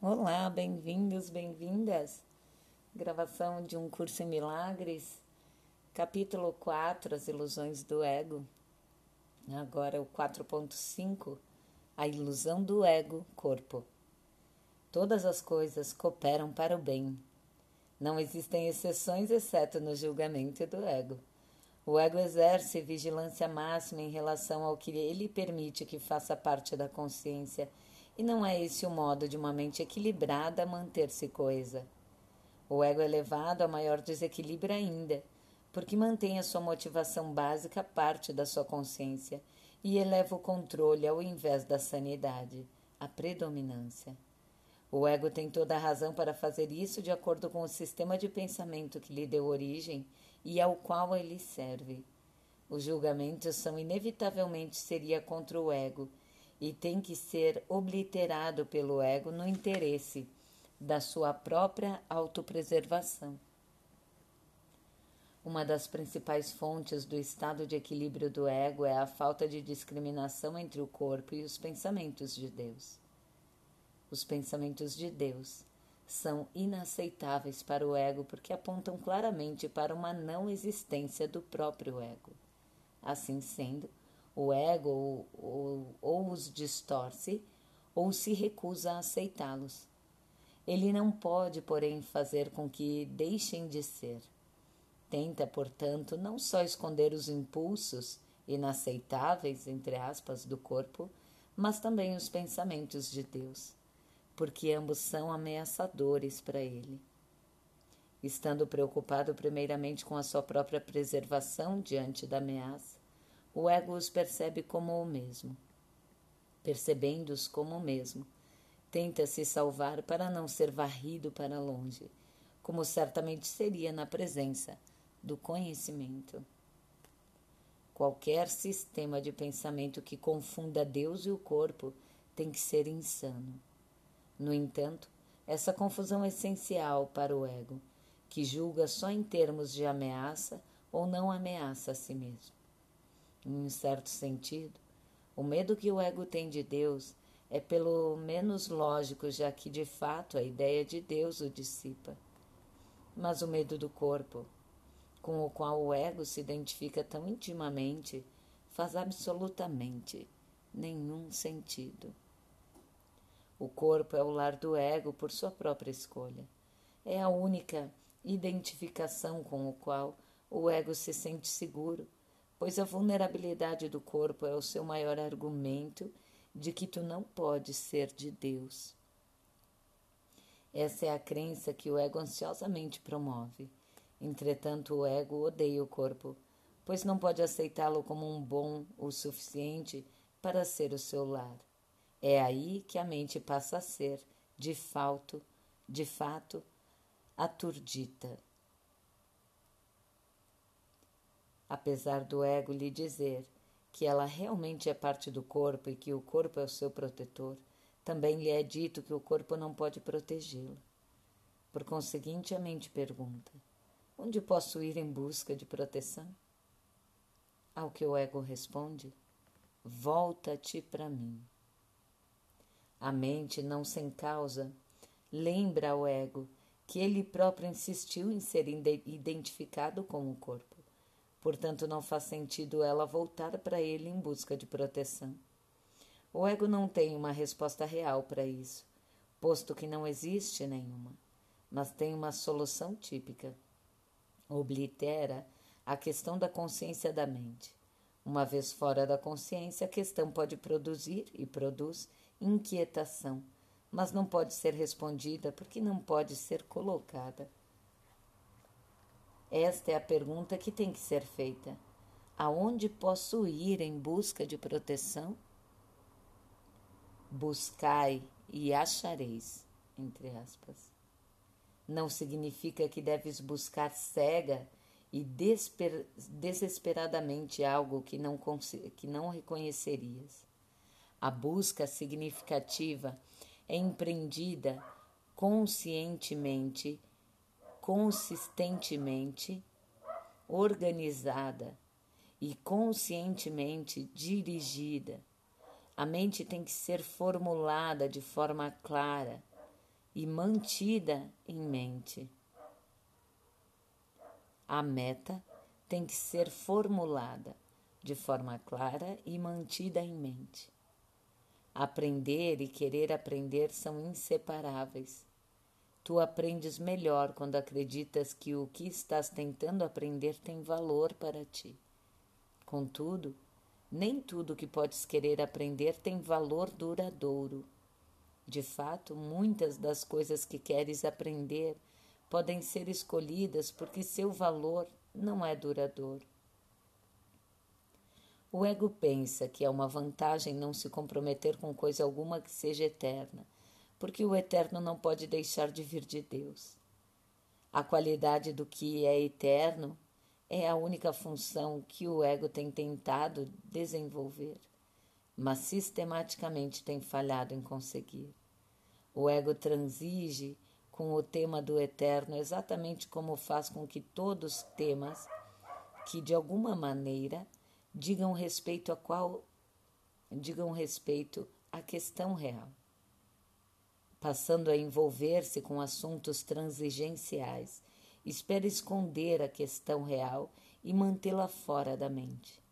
Olá, bem-vindos, bem-vindas. Gravação de um curso em milagres, capítulo 4, as ilusões do ego. Agora o 4.5, a ilusão do ego, corpo. Todas as coisas cooperam para o bem. Não existem exceções exceto no julgamento do ego. O ego exerce vigilância máxima em relação ao que ele permite que faça parte da consciência e não é esse o modo de uma mente equilibrada manter-se coesa. O ego elevado a maior desequilíbrio ainda, porque mantém a sua motivação básica parte da sua consciência e eleva o controle ao invés da sanidade, a predominância. O ego tem toda a razão para fazer isso de acordo com o sistema de pensamento que lhe deu origem e ao qual ele serve. Os julgamentos são inevitavelmente seria contra o ego e tem que ser obliterado pelo ego no interesse da sua própria autopreservação. Uma das principais fontes do estado de equilíbrio do ego é a falta de discriminação entre o corpo e os pensamentos de Deus. Os pensamentos de Deus são inaceitáveis para o ego porque apontam claramente para uma não existência do próprio ego. Assim sendo, o ego ou, ou, ou os distorce ou se recusa a aceitá-los. Ele não pode, porém, fazer com que deixem de ser. Tenta, portanto, não só esconder os impulsos inaceitáveis, entre aspas, do corpo, mas também os pensamentos de Deus, porque ambos são ameaçadores para ele. Estando preocupado primeiramente com a sua própria preservação diante da ameaça, o ego os percebe como o mesmo. Percebendo-os como o mesmo, tenta se salvar para não ser varrido para longe, como certamente seria na presença do conhecimento. Qualquer sistema de pensamento que confunda Deus e o corpo tem que ser insano. No entanto, essa confusão é essencial para o ego, que julga só em termos de ameaça ou não ameaça a si mesmo. Em certo sentido, o medo que o ego tem de Deus é pelo menos lógico, já que de fato a ideia de Deus o dissipa. Mas o medo do corpo, com o qual o ego se identifica tão intimamente, faz absolutamente nenhum sentido. O corpo é o lar do ego por sua própria escolha. É a única identificação com o qual o ego se sente seguro pois a vulnerabilidade do corpo é o seu maior argumento de que tu não podes ser de Deus. Essa é a crença que o ego ansiosamente promove. Entretanto, o ego odeia o corpo, pois não pode aceitá-lo como um bom o suficiente para ser o seu lar. É aí que a mente passa a ser, de fato, de fato, aturdita. Apesar do ego lhe dizer que ela realmente é parte do corpo e que o corpo é o seu protetor, também lhe é dito que o corpo não pode protegê-la. Por conseguinte, a mente pergunta: onde posso ir em busca de proteção? Ao que o ego responde: volta-te para mim. A mente, não sem causa, lembra ao ego que ele próprio insistiu em ser identificado com o corpo. Portanto, não faz sentido ela voltar para ele em busca de proteção. O ego não tem uma resposta real para isso, posto que não existe nenhuma, mas tem uma solução típica. Oblitera a questão da consciência da mente. Uma vez fora da consciência, a questão pode produzir e produz inquietação, mas não pode ser respondida porque não pode ser colocada. Esta é a pergunta que tem que ser feita. Aonde posso ir em busca de proteção? Buscai e achareis, entre aspas. Não significa que deves buscar cega e desesperadamente algo que não, que não reconhecerias. A busca significativa é empreendida conscientemente consistentemente organizada e conscientemente dirigida. A mente tem que ser formulada de forma clara. e mantida em mente. A meta tem que ser formulada de forma clara e mantida em mente. Aprender e querer aprender são inseparáveis. Tu aprendes melhor quando acreditas que o que estás tentando aprender tem valor para ti. Contudo, nem tudo que podes querer aprender tem valor duradouro. De fato, muitas das coisas que queres aprender podem ser escolhidas porque seu valor não é duradouro. O ego pensa que é uma vantagem não se comprometer com coisa alguma que seja eterna, porque o eterno não pode deixar de vir de Deus. A qualidade do que é eterno é a única função que o ego tem tentado desenvolver, mas sistematicamente tem falhado em conseguir. O ego transige com o tema do eterno exatamente como faz com que todos temas que de alguma maneira digam respeito a qual digam respeito à questão real, passando a envolver-se com assuntos transigenciais, espera esconder a questão real e mantê-la fora da mente.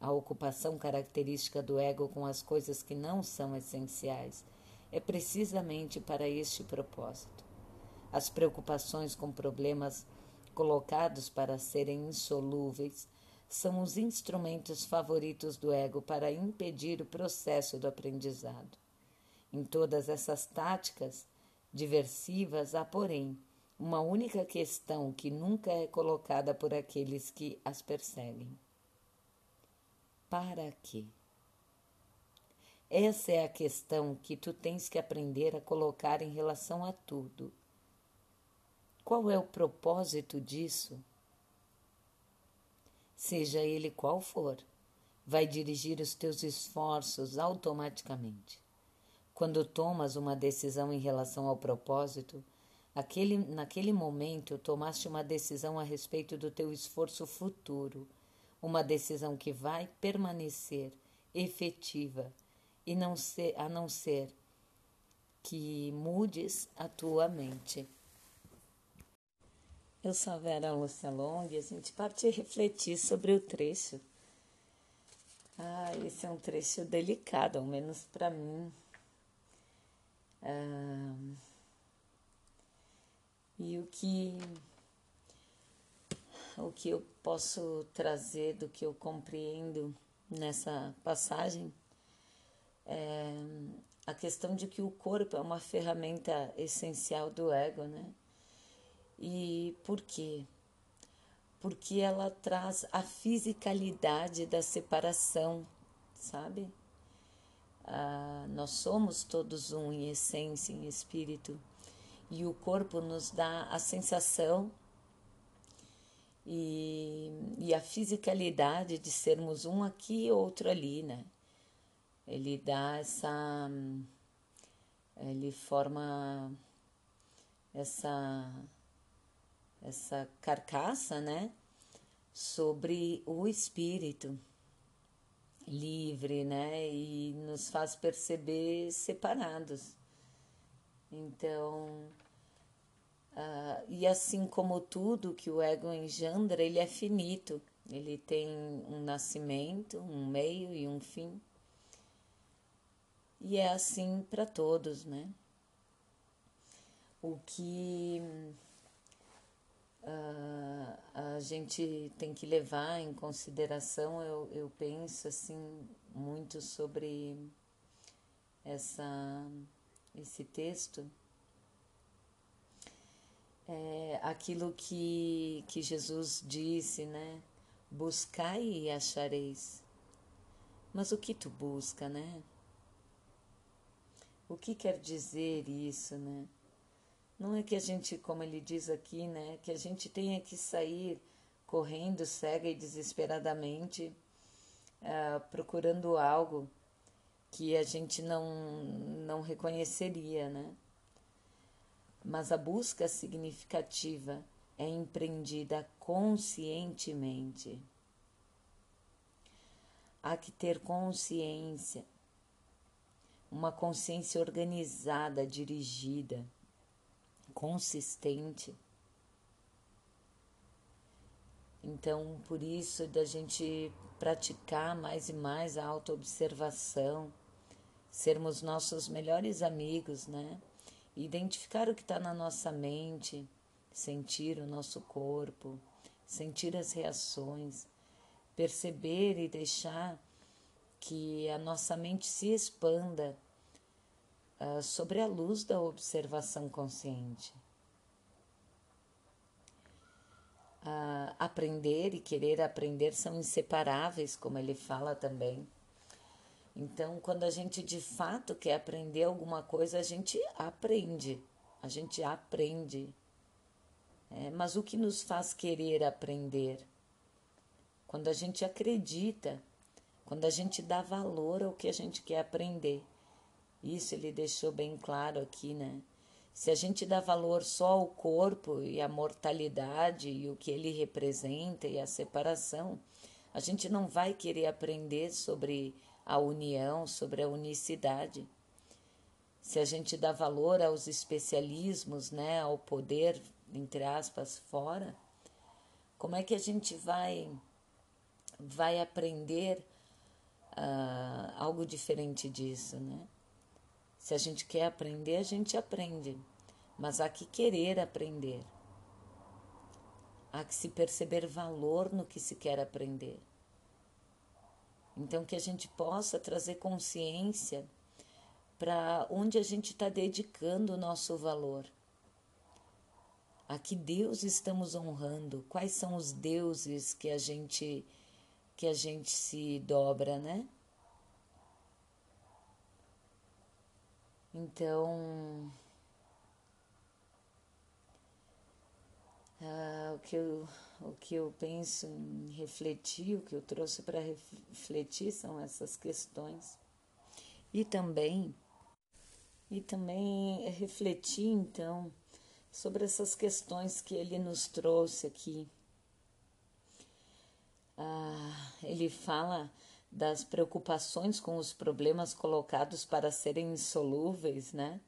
A ocupação característica do ego com as coisas que não são essenciais é precisamente para este propósito. As preocupações com problemas colocados para serem insolúveis são os instrumentos favoritos do ego para impedir o processo do aprendizado. Em todas essas táticas diversivas há, porém, uma única questão que nunca é colocada por aqueles que as perseguem: Para quê? Essa é a questão que tu tens que aprender a colocar em relação a tudo. Qual é o propósito disso? Seja ele qual for, vai dirigir os teus esforços automaticamente. Quando tomas uma decisão em relação ao propósito, aquele, naquele momento tomaste uma decisão a respeito do teu esforço futuro, uma decisão que vai permanecer efetiva e não ser, a não ser que mudes a tua mente. Eu sou a Vera Lúcia Long e a gente parte refletir sobre o trecho. Ah, esse é um trecho delicado, ao menos para mim. Ah, e o que o que eu posso trazer do que eu compreendo nessa passagem é a questão de que o corpo é uma ferramenta essencial do ego, né? E por quê? Porque ela traz a fisicalidade da separação, sabe? Ah, nós somos todos um em essência, em espírito, e o corpo nos dá a sensação e, e a fisicalidade de sermos um aqui e outro ali, né? ele dá essa. Ele forma essa, essa carcaça, né? Sobre o espírito livre, né? E nos faz perceber separados. Então, uh, e assim como tudo que o ego engendra, ele é finito. Ele tem um nascimento, um meio e um fim. E é assim para todos, né? O que uh, a gente tem que levar em consideração, eu, eu penso assim muito sobre essa, esse texto. É aquilo que, que Jesus disse, né? Buscai e achareis. Mas o que tu busca, né? O que quer dizer isso, né? Não é que a gente, como ele diz aqui, né, que a gente tenha que sair correndo cega e desesperadamente uh, procurando algo que a gente não, não reconheceria, né? Mas a busca significativa é empreendida conscientemente. Há que ter consciência uma consciência organizada, dirigida, consistente. Então, por isso, da gente praticar mais e mais a autoobservação, sermos nossos melhores amigos, né? Identificar o que está na nossa mente, sentir o nosso corpo, sentir as reações, perceber e deixar que a nossa mente se expanda uh, sobre a luz da observação consciente. Uh, aprender e querer aprender são inseparáveis, como ele fala também. Então, quando a gente de fato quer aprender alguma coisa, a gente aprende, a gente aprende. É, mas o que nos faz querer aprender? Quando a gente acredita, quando a gente dá valor ao que a gente quer aprender. Isso ele deixou bem claro aqui, né? Se a gente dá valor só ao corpo e à mortalidade e o que ele representa e a separação, a gente não vai querer aprender sobre a união, sobre a unicidade. Se a gente dá valor aos especialismos, né, ao poder, entre aspas, fora, como é que a gente vai vai aprender uh, algo diferente disso, né? Se a gente quer aprender, a gente aprende, mas há que querer aprender. Há que se perceber valor no que se quer aprender. Então, que a gente possa trazer consciência para onde a gente está dedicando o nosso valor. A que Deus estamos honrando? Quais são os deuses que a gente que a gente se dobra, né? Então, ah, o, que eu, o que eu penso em refletir, o que eu trouxe para refletir são essas questões. E também, e também refletir, então, sobre essas questões que ele nos trouxe aqui ah, ele fala das preocupações com os problemas colocados para serem insolúveis, né?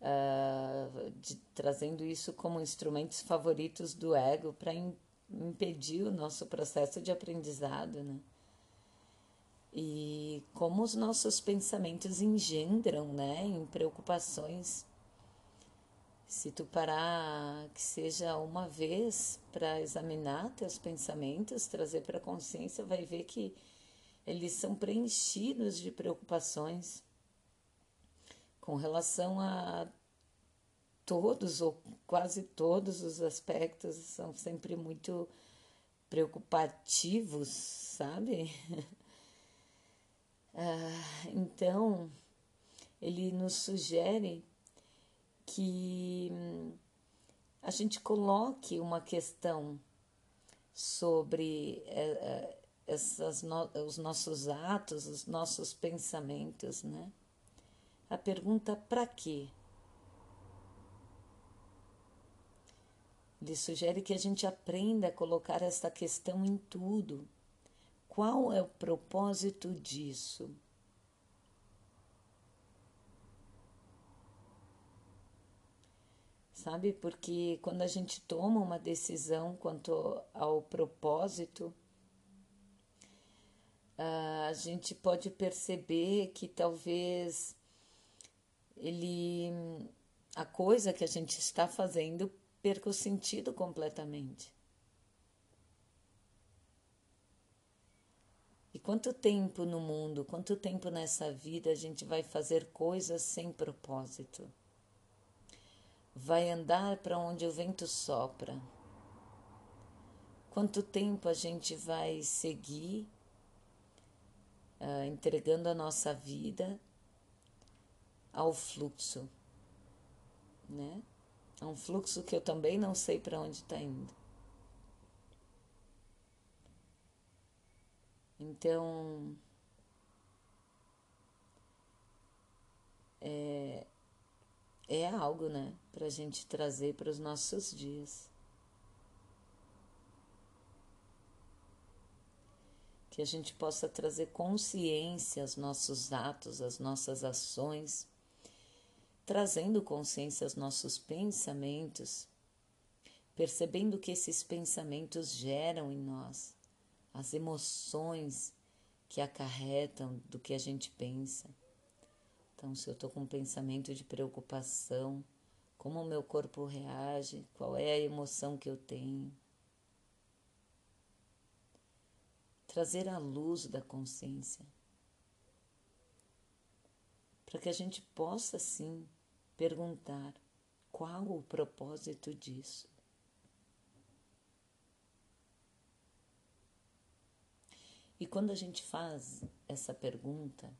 Ah, de, trazendo isso como instrumentos favoritos do ego para impedir o nosso processo de aprendizado, né? E como os nossos pensamentos engendram, né, em preocupações se tu parar, que seja uma vez para examinar teus pensamentos, trazer para a consciência, vai ver que eles são preenchidos de preocupações com relação a todos ou quase todos os aspectos, são sempre muito preocupativos, sabe? ah, então, ele nos sugere que a gente coloque uma questão sobre é, é, essas no, os nossos atos, os nossos pensamentos, né? A pergunta para quê? Ele sugere que a gente aprenda a colocar essa questão em tudo. Qual é o propósito disso? sabe? Porque quando a gente toma uma decisão quanto ao propósito, a gente pode perceber que talvez ele a coisa que a gente está fazendo perca o sentido completamente. E quanto tempo no mundo, quanto tempo nessa vida a gente vai fazer coisas sem propósito? vai andar para onde o vento sopra. Quanto tempo a gente vai seguir uh, entregando a nossa vida ao fluxo, né? É um fluxo que eu também não sei para onde está indo. Então, é, é algo, né, para a gente trazer para os nossos dias. Que a gente possa trazer consciência aos nossos atos, às nossas ações, trazendo consciência aos nossos pensamentos, percebendo que esses pensamentos geram em nós as emoções que acarretam do que a gente pensa. Então, se eu estou com um pensamento de preocupação, como o meu corpo reage, qual é a emoção que eu tenho. Trazer a luz da consciência, para que a gente possa sim perguntar qual o propósito disso. E quando a gente faz essa pergunta,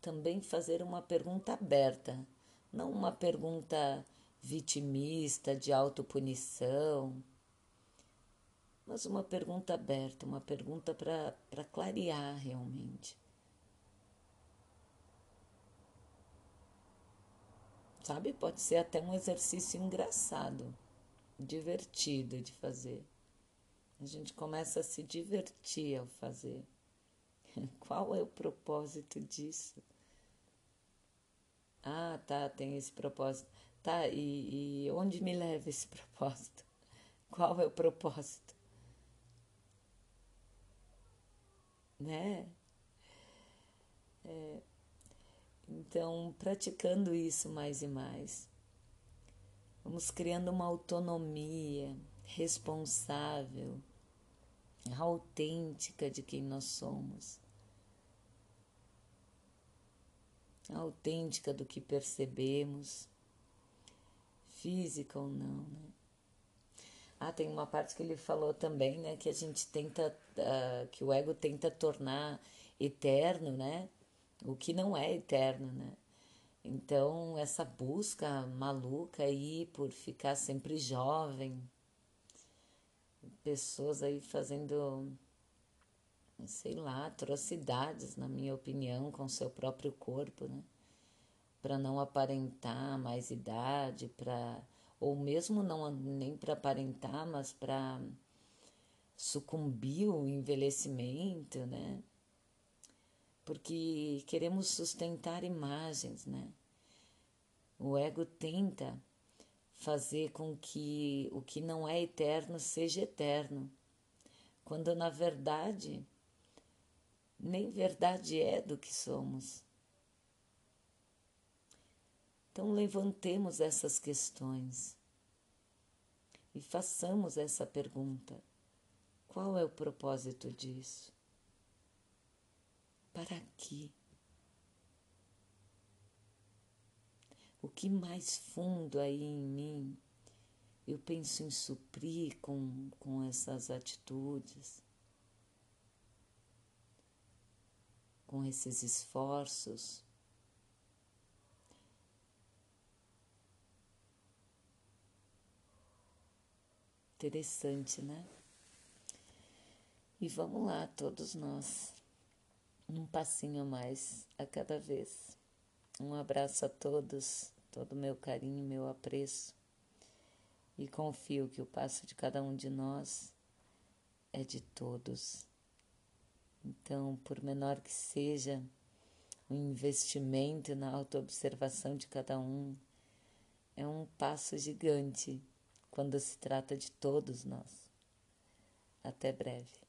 também fazer uma pergunta aberta, não uma pergunta vitimista, de autopunição, mas uma pergunta aberta, uma pergunta para clarear realmente. Sabe? Pode ser até um exercício engraçado, divertido de fazer. A gente começa a se divertir ao fazer. Qual é o propósito disso? Ah, tá, tem esse propósito. Tá, e, e onde me leva esse propósito? Qual é o propósito? Né? É, então, praticando isso mais e mais, vamos criando uma autonomia responsável autêntica de quem nós somos, autêntica do que percebemos, física ou não, né? Ah, tem uma parte que ele falou também, né, que a gente tenta, uh, que o ego tenta tornar eterno, né, o que não é eterno, né. Então, essa busca maluca aí por ficar sempre jovem, pessoas aí fazendo, sei lá, atrocidades, na minha opinião, com seu próprio corpo, né? Para não aparentar mais idade, para ou mesmo não nem para aparentar, mas para sucumbir o envelhecimento, né? Porque queremos sustentar imagens, né? O ego tenta fazer com que o que não é eterno seja eterno, quando na verdade nem verdade é do que somos. Então levantemos essas questões e façamos essa pergunta: qual é o propósito disso? Para quê? o que mais fundo aí em mim eu penso em suprir com, com essas atitudes, com esses esforços. Interessante, né? E vamos lá, todos nós, um passinho a mais a cada vez. Um abraço a todos, todo o meu carinho, meu apreço. E confio que o passo de cada um de nós é de todos. Então, por menor que seja, o investimento na autoobservação de cada um é um passo gigante quando se trata de todos nós. Até breve.